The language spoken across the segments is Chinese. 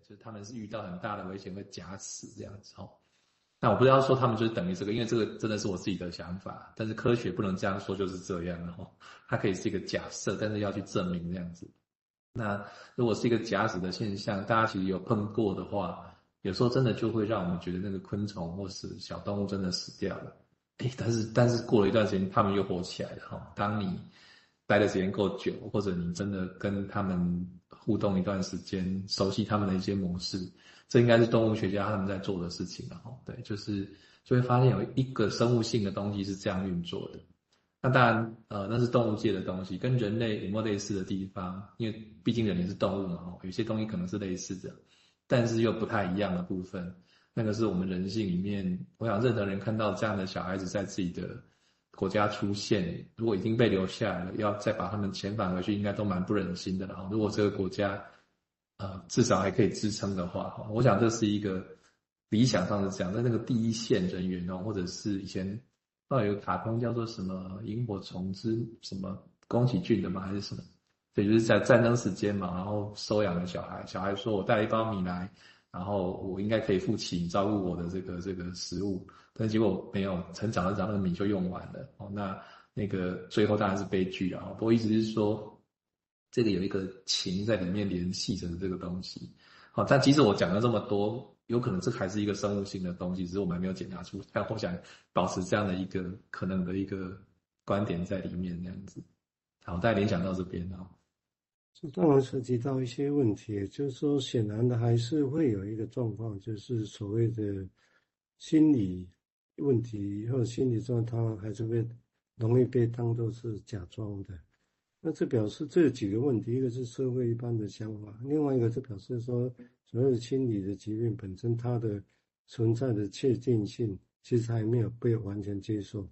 就是他们是遇到很大的危险会假死这样子哦。那我不知道说他们就是等于这个，因为这个真的是我自己的想法，但是科学不能这样说，就是这样哦。它可以是一个假设，但是要去证明这样子。那如果是一个假死的现象，大家其实有碰过的话，有时候真的就会让我们觉得那个昆虫或是小动物真的死掉了。诶，但是但是过了一段时间，他们又活起来了哈。当你待的时间够久，或者你真的跟他们互动一段时间，熟悉他们的一些模式，这应该是动物学家他们在做的事情然后。对，就是就会发现有一个生物性的东西是这样运作的。那当然，呃，那是动物界的东西，跟人类有没有类似的地方？因为毕竟人也是动物嘛，有些东西可能是类似的，但是又不太一样的部分。那个是我们人性里面，我想任何人看到这样的小孩子在自己的国家出现，如果已经被留下来了，要再把他们遣返回去，应该都蛮不忍心的了。如果这个国家，呃，至少还可以支撑的话，哈，我想这是一个理想上是这样。在那个第一线人员哦，或者是以前，那有卡通叫做什么《萤火虫之什么宫崎骏的吗？还是什么？对，就是在战争时间嘛，然后收养了小孩，小孩说我带了一包米来。然后我应该可以付起照顾我的这个这个食物，但结果没有，成长着长，那个米就用完了哦。那那个最后当然是悲剧啊。不过意思是说，这个有一个情在里面联系着这个东西。好，但即使我讲了这么多，有可能这还是一个生物性的东西，只是我们还没有检查出。但我想保持这样的一个可能的一个观点在里面，这样子。好，大家联想到这边啊。这当然涉及到一些问题，就是说，显然的还是会有一个状况，就是所谓的心理问题或者心理状态，还是会容易被当作是假装的。那这表示这几个问题，一个是社会一般的想法，另外一个是表示说，所谓的心理的疾病本身它的存在的确定性，其实还没有被完全接受，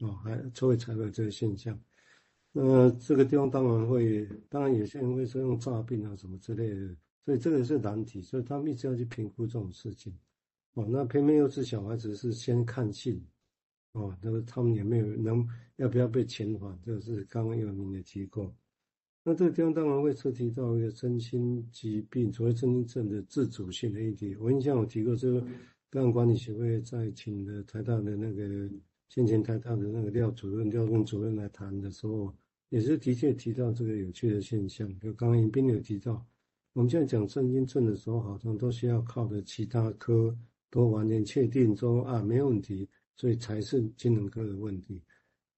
哦，还所以才会有这个现象。那这个地方当然会，当然有些人会说用诈病啊什么之类的，所以这个是难题，所以他们一直要去评估这种事情。哦，那偏偏又是小孩子是先看信，哦，那个他们也没有能要不要被遣返，这个是刚刚有您的机构。那这个地方当然会涉及到一个身心疾病，所谓身心症的自主性的议题。我印象有提过，这个个案管理协会在请的台大的那个先前台大的那个廖主任、廖任主任来谈的时候。也是的确提到这个有趣的现象，就刚刚迎宾有提到，我们现在讲神经症的时候，好像都需要靠着其他科都完全确定说啊没问题，所以才是精神科的问题。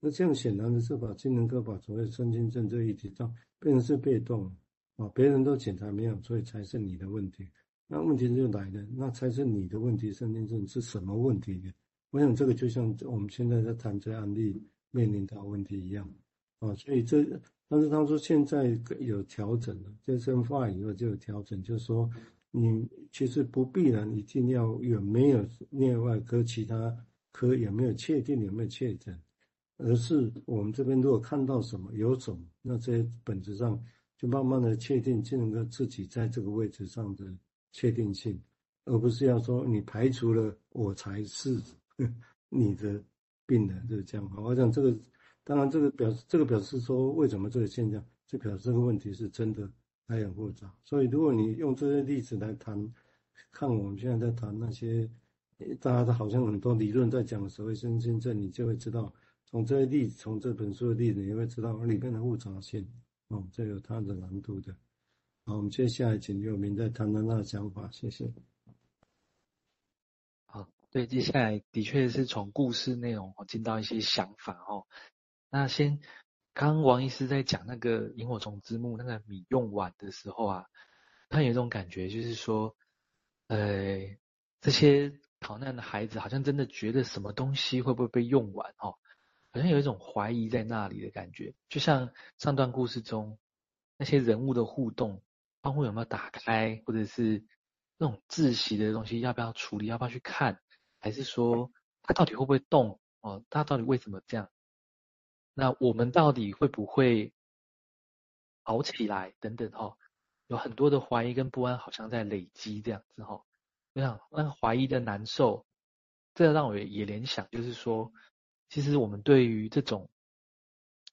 那这样显然的是把精神科把所谓神经症这一提到变成是被动啊，别人都检查没有，所以才是你的问题。那问题就来了，那才是你的问题，神经症是什么问题呢？我想这个就像我们现在在谈这案例面临到问题一样。啊，所以这，但是他说现在有调整了，这生化以后就有调整，就是说，你其实不必然一定要有没有内外科，其他科有没有确定有没有确诊，而是我们这边如果看到什么有种，那这些本质上就慢慢的确定精神科自己在这个位置上的确定性，而不是要说你排除了我才是 你的病人，就是这样。我想这个。当然，这个表示这个表示说，为什么这个现象？就表示这个问题是真的还很复杂。所以，如果你用这些例子来谈，看我们现在在谈那些，大家都好像很多理论在讲所谓身心症，你就会知道，从这些例子，从这本书的例子，你会知道里面的复杂性。哦，这有它的难度的。好，我们接下来请刘明再谈谈他的想法，谢谢。好，对，接下来的确是从故事内容我进到一些想法哦。那先，刚王医师在讲那个萤火虫之墓那个米用完的时候啊，他有一种感觉，就是说，呃，这些逃难的孩子好像真的觉得什么东西会不会被用完哦，好像有一种怀疑在那里的感觉，就像上段故事中那些人物的互动，窗户有没有打开，或者是那种窒息的东西要不要处理，要不要去看，还是说它到底会不会动哦？它到底为什么这样？那我们到底会不会好起来？等等哈，有很多的怀疑跟不安，好像在累积这样子哈。我想那怀疑的难受，这让我也联想，就是说，其实我们对于这种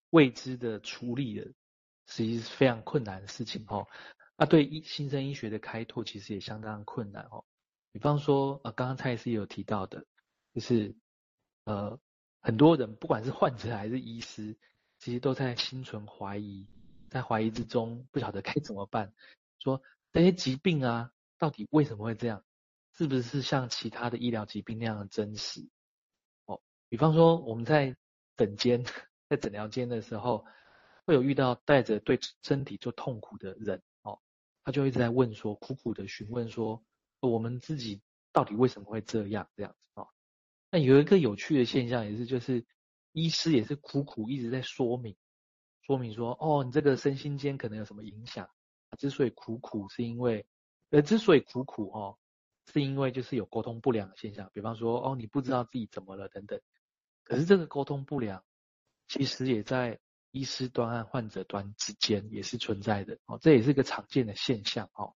未知的处理的，实际是非常困难的事情哈。那，对医新生医学的开拓其实也相当困难哦。比方说，呃，刚刚蔡医师有提到的，就是呃，很多人不管是患者还是医师，其实都在心存怀疑，在怀疑之中不晓得该怎么办。说这些疾病啊，到底为什么会这样？是不是像其他的医疗疾病那样的真实？哦，比方说我们在诊间，在诊疗间的时候，会有遇到带着对身体做痛苦的人哦，他就一直在问说，苦苦的询问说，我们自己到底为什么会这样这样子哦？那有一个有趣的现象也是，就是医师也是苦苦一直在说明，说明说，哦，你这个身心间可能有什么影响？之所以苦苦，是因为，呃，之所以苦苦哦，是因为就是有沟通不良的现象，比方说，哦，你不知道自己怎么了等等。可是这个沟通不良，其实也在医师端和患者端之间也是存在的哦，这也是一个常见的现象哦。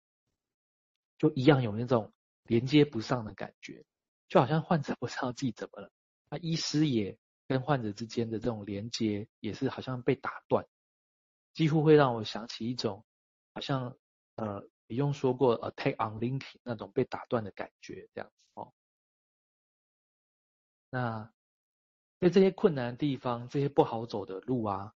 就一样有那种连接不上的感觉，就好像患者不知道自己怎么了，那医师也跟患者之间的这种连接也是好像被打断，几乎会让我想起一种好像呃，不用说过 attack on linking 那种被打断的感觉这样子哦。那在这些困难的地方，这些不好走的路啊，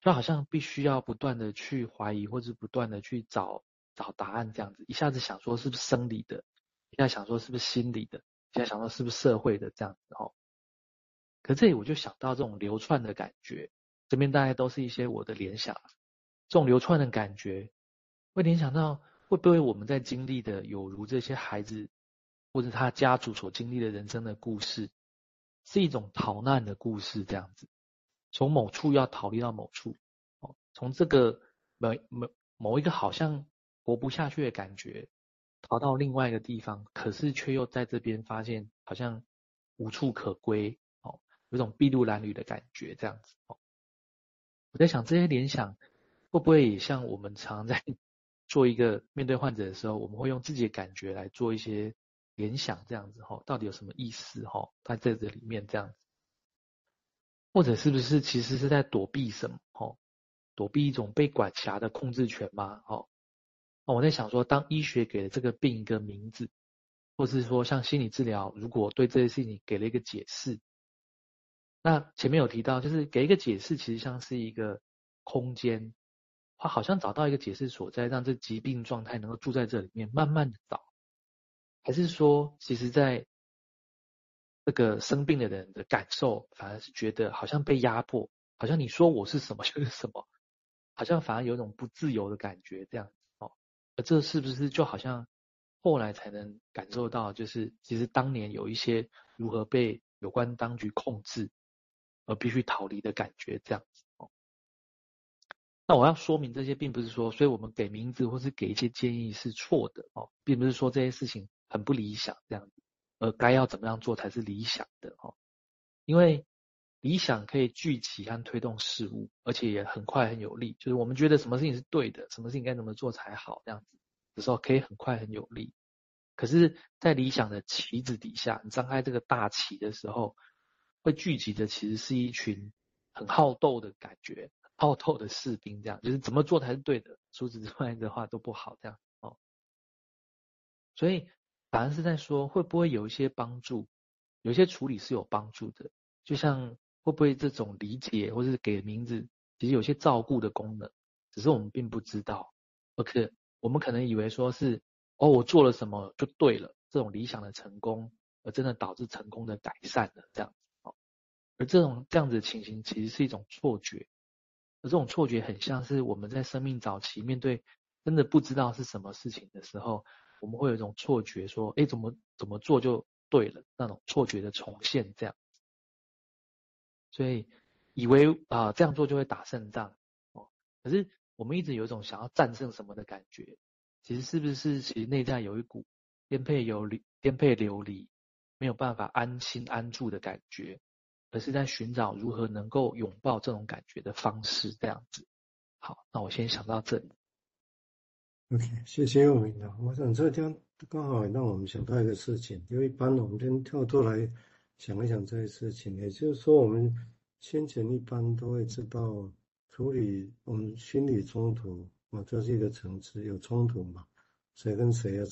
就好像必须要不断的去怀疑，或者不断的去找找答案这样子。一下子想说是不是生理的，一下想说是不是心理的，现在想说是不是社会的这样子哦。可这里我就想到这种流窜的感觉，这边大概都是一些我的联想。这种流窜的感觉，会联想到会不会我们在经历的有如这些孩子或者他家族所经历的人生的故事，是一种逃难的故事这样子，从某处要逃离到某处，哦，从这个某某某一个好像活不下去的感觉，逃到另外一个地方，可是却又在这边发现好像无处可归，哦，有种筚路蓝缕的感觉这样子，哦，我在想这些联想。会不会也像我们常在 做一个面对患者的时候，我们会用自己的感觉来做一些联想，这样子哈，到底有什么意思哈？在这里面这样子，或者是不是其实是在躲避什么？哈，躲避一种被管辖的控制权吗？哦，我在想说，当医学给了这个病一个名字，或是说像心理治疗，如果对这些事情给了一个解释，那前面有提到，就是给一个解释，其实像是一个空间。他好像找到一个解释所在，让这疾病状态能够住在这里面，慢慢的找，还是说，其实在这个生病的人的感受，反而是觉得好像被压迫，好像你说我是什么 就是什么，好像反而有一种不自由的感觉，这样。而这是不是就好像后来才能感受到，就是其实当年有一些如何被有关当局控制，而必须逃离的感觉，这样子。那我要说明这些，并不是说，所以我们给名字或是给一些建议是错的哦，并不是说这些事情很不理想这样子，而该要怎么样做才是理想的哦。因为理想可以聚集和推动事物，而且也很快很有力。就是我们觉得什么事情是对的，什么事情该怎么做才好，这样子的时候可以很快很有力。可是，在理想的旗子底下，你张开这个大旗的时候，会聚集的其实是一群很好斗的感觉。好斗的士兵，这样就是怎么做才是对的，除此之外的话都不好，这样哦。所以反而是在说，会不会有一些帮助，有一些处理是有帮助的，就像会不会这种理解或是给名字，其实有些照顾的功能，只是我们并不知道。OK，我们可能以为说是哦，我做了什么就对了，这种理想的成功，而真的导致成功的改善了，这样哦。而这种这样子的情形，其实是一种错觉。而这种错觉很像是我们在生命早期面对真的不知道是什么事情的时候，我们会有一种错觉，说：“哎，怎么怎么做就对了。”那种错觉的重现，这样。所以以为啊、呃、这样做就会打胜仗哦。可是我们一直有一种想要战胜什么的感觉，其实是不是其实内在有一股颠沛流离、颠沛流离，没有办法安心安住的感觉？而是在寻找如何能够拥抱这种感觉的方式，这样子。好，那我先想到这里。OK，谢谢佑铭的。我想这天刚好让我们想到一个事情，因为一般我们先跳出来想一想这些事情，也就是说，我们先前一般都会知道处理我们心理冲突，啊，这是一个层次，有冲突嘛？谁跟谁要